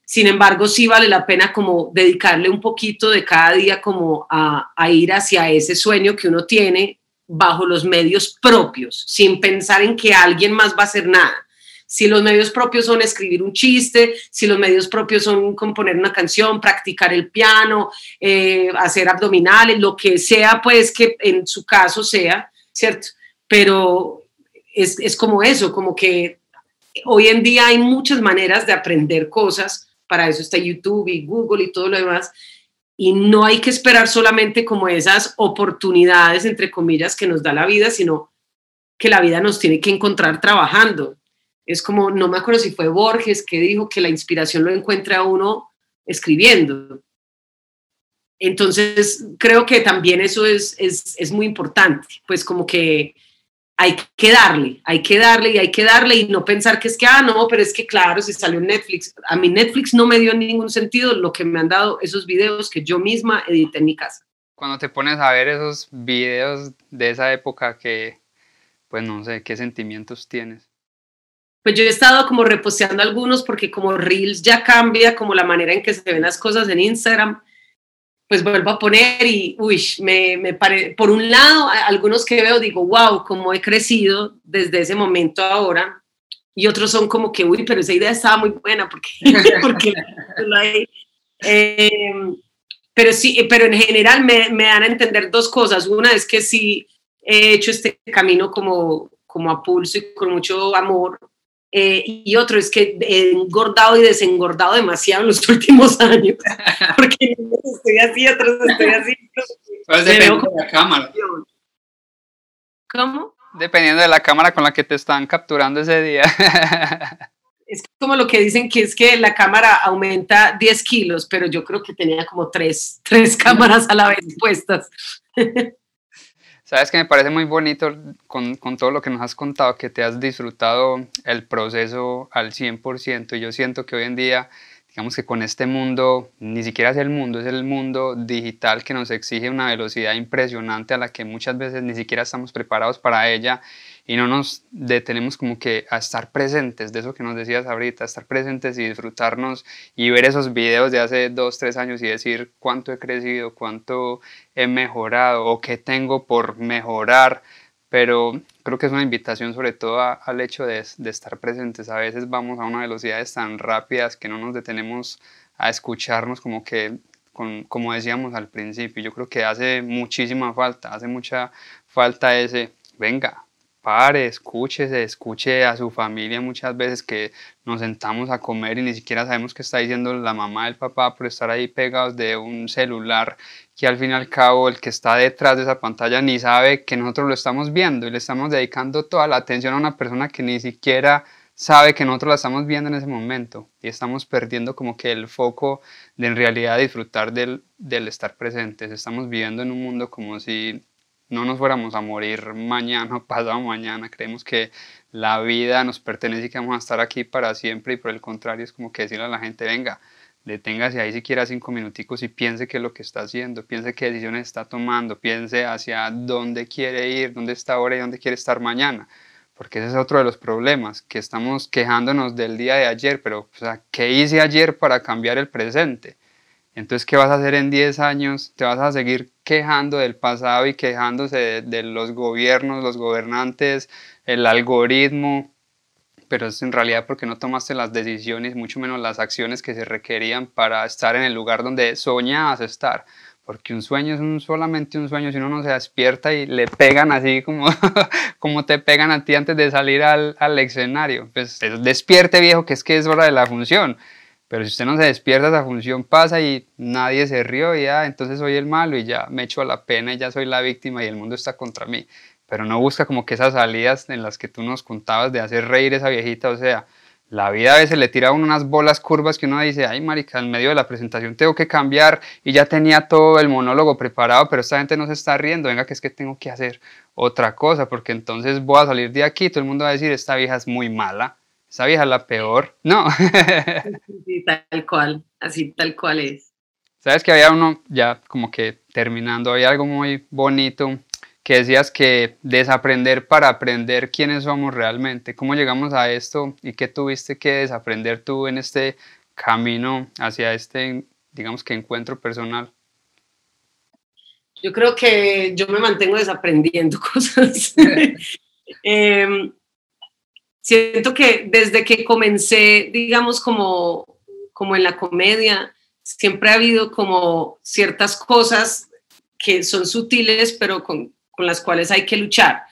Sin embargo, sí vale la pena como dedicarle un poquito de cada día como a, a ir hacia ese sueño que uno tiene bajo los medios propios, sin pensar en que alguien más va a hacer nada si los medios propios son escribir un chiste, si los medios propios son componer una canción, practicar el piano, eh, hacer abdominales, lo que sea, pues que en su caso sea, ¿cierto? Pero es, es como eso, como que hoy en día hay muchas maneras de aprender cosas, para eso está YouTube y Google y todo lo demás, y no hay que esperar solamente como esas oportunidades, entre comillas, que nos da la vida, sino que la vida nos tiene que encontrar trabajando. Es como, no me acuerdo si fue Borges que dijo que la inspiración lo encuentra uno escribiendo. Entonces, creo que también eso es, es, muy importante, pues como que hay que darle, hay que darle y hay que darle y no pensar que es que, ah, no, pero es que claro, si salió en Netflix, a mí Netflix no me dio ningún sentido lo que me han dado esos videos que yo misma edité en mi casa. Cuando te pones a ver esos videos de esa época que, pues no sé, ¿qué sentimientos tienes? pues yo he estado como reposteando algunos porque como Reels ya cambia como la manera en que se ven las cosas en Instagram, pues vuelvo a poner y, uy, me, me pare... por un lado, algunos que veo digo, wow, cómo he crecido desde ese momento ahora, y otros son como que, uy, pero esa idea estaba muy buena porque, porque eh, pero sí, pero en general me, me dan a entender dos cosas. Una es que sí he hecho este camino como, como a pulso y con mucho amor, eh, y otro es que he engordado y desengordado demasiado en los últimos años, porque estoy así, otros estoy así. Pues depende de la cámara. ¿Cómo? Dependiendo de la cámara con la que te están capturando ese día. Es como lo que dicen que es que la cámara aumenta 10 kilos, pero yo creo que tenía como tres, tres cámaras a la vez puestas. Sabes que me parece muy bonito con, con, todo lo que nos has contado, que te has disfrutado el proceso al 100% y yo siento que hoy en día, digamos que con este mundo, ni siquiera es el mundo, es el mundo digital que nos exige una velocidad impresionante a la que muchas veces ni siquiera estamos preparados para ella y no nos detenemos como que a estar presentes, de eso que nos decías ahorita, estar presentes y disfrutarnos y ver esos videos de hace dos, tres años y decir cuánto he crecido, cuánto he mejorado o qué tengo por mejorar, pero creo que es una invitación sobre todo al hecho de, de estar presentes. A veces vamos a unas velocidades tan rápidas que no nos detenemos a escucharnos como que con, como decíamos al principio, yo creo que hace muchísima falta, hace mucha falta ese, venga, pare, escúchese, escuche a su familia muchas veces que nos sentamos a comer y ni siquiera sabemos qué está diciendo la mamá, el papá por estar ahí pegados de un celular que al fin y al cabo el que está detrás de esa pantalla ni sabe que nosotros lo estamos viendo y le estamos dedicando toda la atención a una persona que ni siquiera sabe que nosotros la estamos viendo en ese momento y estamos perdiendo como que el foco de en realidad disfrutar del, del estar presentes. Estamos viviendo en un mundo como si no nos fuéramos a morir mañana o pasado mañana. Creemos que la vida nos pertenece y que vamos a estar aquí para siempre y por el contrario es como que decirle a la gente, venga, deténgase ahí siquiera cinco minuticos y piense qué es lo que está haciendo, piense qué decisiones está tomando, piense hacia dónde quiere ir, dónde está ahora y dónde quiere estar mañana. Porque ese es otro de los problemas, que estamos quejándonos del día de ayer, pero o sea, ¿qué hice ayer para cambiar el presente? Entonces, ¿qué vas a hacer en 10 años? ¿Te vas a seguir quejando del pasado y quejándose de, los gobiernos, los gobernantes, el algoritmo? Pero es en realidad porque no tomaste las decisiones, mucho menos las acciones que se requerían para estar en el lugar donde soñabas estar. Porque un sueño es un, solamente un sueño, si uno no se despierta y le pegan así como, como te pegan a ti antes de salir al, al escenario. Pues despierte viejo, que es que es hora de la función. Pero si usted no se despierta, esa función pasa y nadie se rió y ya, entonces soy el malo y ya me echo a la pena y ya soy la víctima y el mundo está contra mí. Pero no busca como que esas salidas en las que tú nos contabas de hacer reír a esa viejita, o sea, la vida a veces le tira unas bolas curvas que uno dice, ay marica, en medio de la presentación tengo que cambiar y ya tenía todo el monólogo preparado, pero esta gente no se está riendo, venga que es que tengo que hacer otra cosa, porque entonces voy a salir de aquí, todo el mundo va a decir, esta vieja es muy mala, esa vieja es la peor. No. sí, tal cual, así tal cual es. Sabes que había uno, ya como que terminando, había algo muy bonito que decías que desaprender para aprender quiénes somos realmente. ¿Cómo llegamos a esto y qué tuviste que desaprender tú en este camino hacia este, digamos que encuentro personal? Yo creo que yo me mantengo desaprendiendo cosas. eh, siento que desde que comencé, digamos, como, como en la comedia, siempre ha habido como ciertas cosas que son sutiles, pero con, con las cuales hay que luchar.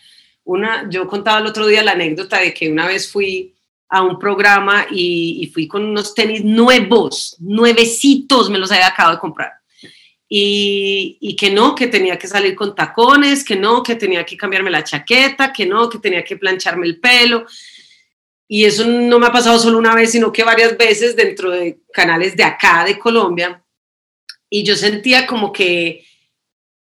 Una, yo contaba el otro día la anécdota de que una vez fui a un programa y, y, fui con unos tenis nuevos, nuevecitos, me los había acabado de comprar. Y, y, que no, que tenía que salir con tacones, que no, que tenía que cambiarme la chaqueta, que no, que tenía que plancharme el pelo. Y eso no me ha pasado solo una vez, sino que varias veces dentro de canales de acá, de Colombia. Y yo sentía como que,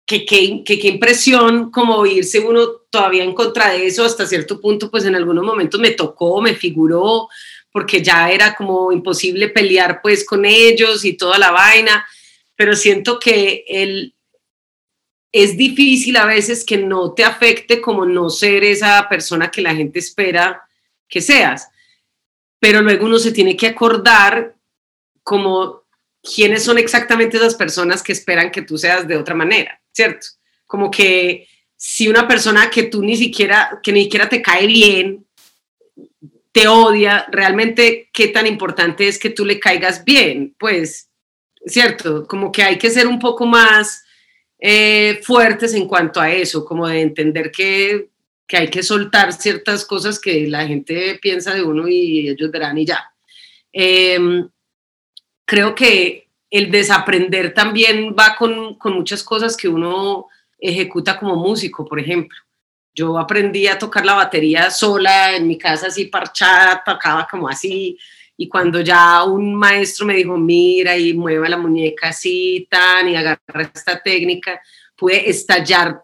que, que, que, impresión como irse uno todavía en contra de eso hasta cierto punto, pues en algunos momentos me tocó, me figuró, porque ya era como imposible pelear pues con ellos y toda la vaina, pero siento que el, es difícil a veces que no te afecte como no ser esa persona que la gente espera que seas. Pero luego uno se tiene que acordar como quiénes son exactamente esas personas que esperan que tú seas de otra manera, ¿cierto? Como que si una persona que tú ni siquiera, que ni siquiera te cae bien, te odia, realmente qué tan importante es que tú le caigas bien, pues, ¿cierto? Como que hay que ser un poco más eh, fuertes en cuanto a eso, como de entender que que hay que soltar ciertas cosas que la gente piensa de uno y ellos verán y ya. Em, creo que el desaprender también va con, con, muchas cosas que uno ejecuta como músico, por ejemplo. Yo aprendí a tocar la batería sola en mi casa, así parchada, tocaba como así. Y cuando ya un maestro me dijo, mira y mueva la muñeca así, tan, y agarra esta técnica, pude estallar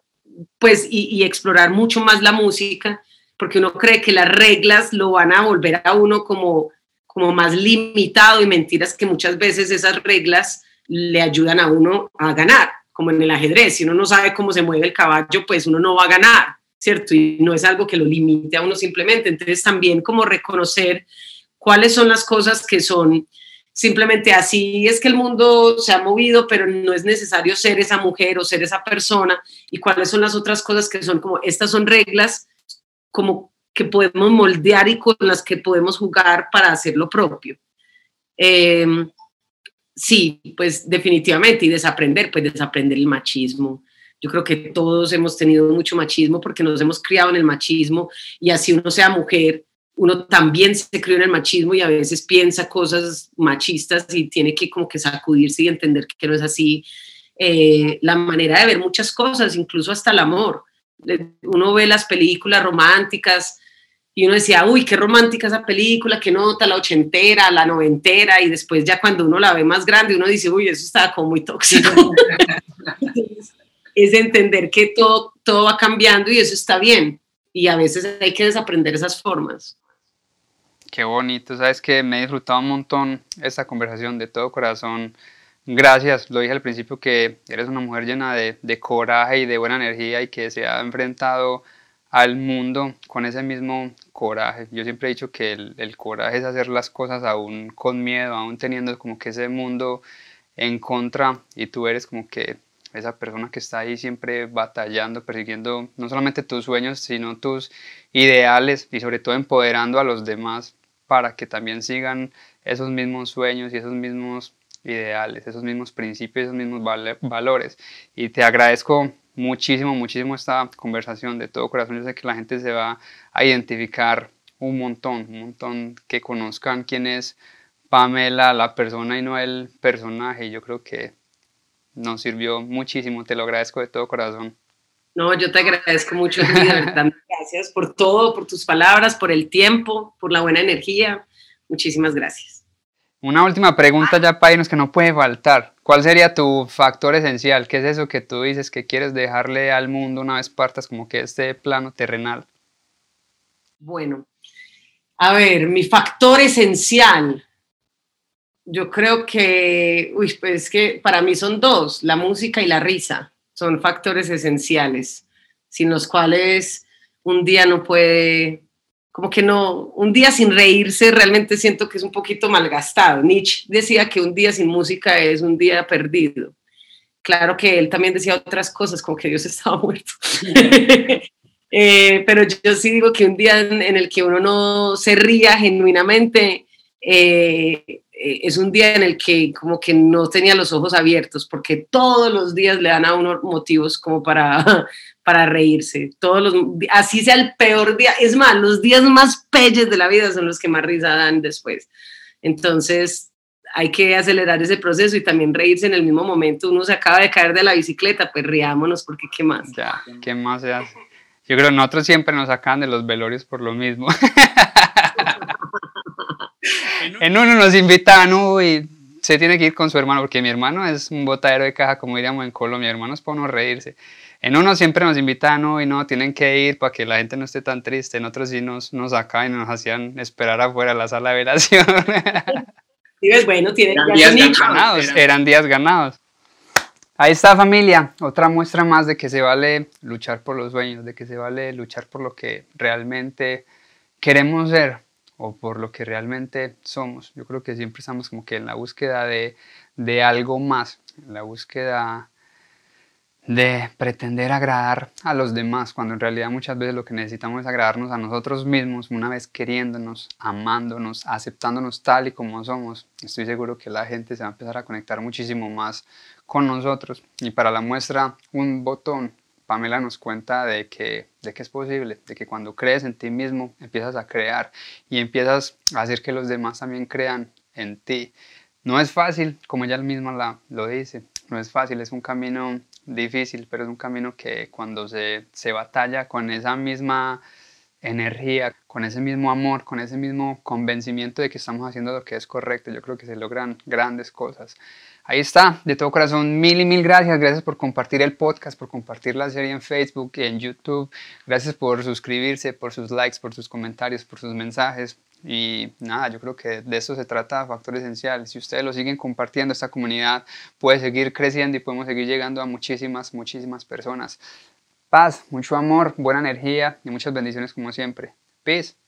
pues, y, explorar mucho más la música, porque uno cree que las reglas lo van a volver a uno como, como más limitado y mentiras que muchas veces esas reglas le ayudan a uno a ganar, como en el ajedrez. Si uno no sabe cómo se mueve el caballo, pues uno no va a ganar, ¿cierto? Y no es algo que lo limite a uno simplemente. Entonces también como reconocer cuáles son las cosas que son simplemente así es que el mundo se ha movido, pero no es necesario ser esa mujer o ser esa persona. Y cuáles son las otras cosas que son como, estas son reglas como que podemos moldear y con las que podemos jugar para hacer lo propio. Em, sí, pues definitivamente, y desaprender, pues desaprender el machismo. Yo creo que todos hemos tenido mucho machismo porque nos hemos criado en el machismo y así uno sea mujer, uno también se crió en el machismo y a veces piensa cosas machistas y tiene que como que sacudirse y entender que no es así. Eh, la manera de ver muchas cosas, incluso hasta el amor. Uno ve las películas románticas y uno decía, uy, qué romántica esa película, qué nota, la ochentera, la noventera, y después ya cuando uno la ve más grande, uno dice, uy, eso está como muy tóxico. es entender que todo, todo va cambiando y eso está bien. Y a veces hay que desaprender esas formas. Qué bonito, sabes que me he disfrutado un montón esta conversación de todo corazón. Gracias, lo dije al principio que eres una mujer llena de, coraje y de buena energía y que se ha enfrentado al mundo con ese mismo coraje. Yo siempre he dicho que el, el, coraje es hacer las cosas aún con miedo, aún teniendo como que ese mundo en contra y tú eres como que esa persona que está ahí siempre batallando, persiguiendo no solamente tus sueños, sino tus ideales y sobre todo empoderando a los demás para que también sigan esos mismos sueños y esos mismos ideales, esos mismos principios, esos mismos valores. Y te agradezco muchísimo, muchísimo esta conversación de todo corazón. Yo sé que la gente se va a identificar un montón, un montón que conozcan quién es Pamela, la persona y no el personaje. Yo creo que nos sirvió muchísimo, te lo agradezco de todo corazón. No, yo te agradezco mucho. Gracias por todo, por tus palabras, por el tiempo, por la buena energía. Muchísimas gracias. Una última pregunta ya para irnos que no puede faltar. ¿Cuál sería tu factor esencial? ¿Qué es eso que tú dices que quieres dejarle al mundo una vez partas como que este plano terrenal? Bueno, a ver, mi factor esencial yo creo que, uy, pues que para mí son dos, la música y la risa, son factores esenciales, sin los cuales un día no puede, como que no, un día sin reírse realmente siento que es un poquito malgastado. Nietzsche decía que un día sin música es un día perdido. Claro que él también decía otras cosas, como que Dios estaba muerto. eh, pero yo, sí digo que un día en, en, el que uno no se ría genuinamente, eh, es un día en el que como que no tenía los ojos abiertos, porque todos los días le dan a uno motivos como para, para reírse. Todos los, así sea el peor día. Es más, los días más pelles de la vida son los que más risa dan después. Entonces, hay que acelerar ese proceso y también reírse en el mismo momento. Uno se acaba de caer de la bicicleta, pues riámonos, porque ¿qué más? Ya, ¿qué más se hace? Yo creo que nosotros siempre nos sacan de los velorios por lo mismo. en uno nos invitan, uy, se tiene que ir con su hermano, porque mi hermano es un botadero de caja, como diríamos en Colombia, mi hermano es para uno reírse. En uno siempre nos invitan, uy, no, tienen que ir para que la gente no esté tan triste. En otros sí nos, nos sacaban y nos hacían esperar afuera de la sala de velación. bueno, tienen eran días ganados, eran días ganados. Ahí está familia, otra muestra más de que se vale luchar por los sueños, de que se vale luchar por lo que realmente queremos ser o por lo que realmente somos. Yo creo que siempre estamos como que en la búsqueda de, de algo más, en la búsqueda de pretender agradar a los demás, cuando en realidad muchas veces lo que necesitamos es agradarnos a nosotros mismos, una vez queriéndonos, amándonos, aceptándonos tal y como somos. Estoy seguro que la gente se va a empezar a conectar muchísimo más con nosotros. Y para la muestra, un botón, Pamela nos cuenta de que, de que es posible, de que cuando crees en ti mismo empiezas a crear y empiezas a hacer que los demás también crean en ti. No es fácil, como ella misma la, lo dice, no es fácil, es un camino difícil, pero es un camino que cuando se, se batalla con esa misma energía, con ese mismo amor, con ese mismo convencimiento de que estamos haciendo lo que es correcto, yo creo que se logran grandes cosas. Ahí está, de todo corazón, mil y mil gracias. Gracias por compartir el podcast, por compartir la serie en Facebook y en YouTube. Gracias por suscribirse, por sus likes, por sus comentarios, por sus mensajes. Y nada, yo creo que de eso se trata Factor Esencial. Si ustedes lo siguen compartiendo, esta comunidad puede seguir creciendo y podemos seguir llegando a muchísimas, muchísimas personas. Paz, mucho amor, buena energía y muchas bendiciones como siempre. Peace.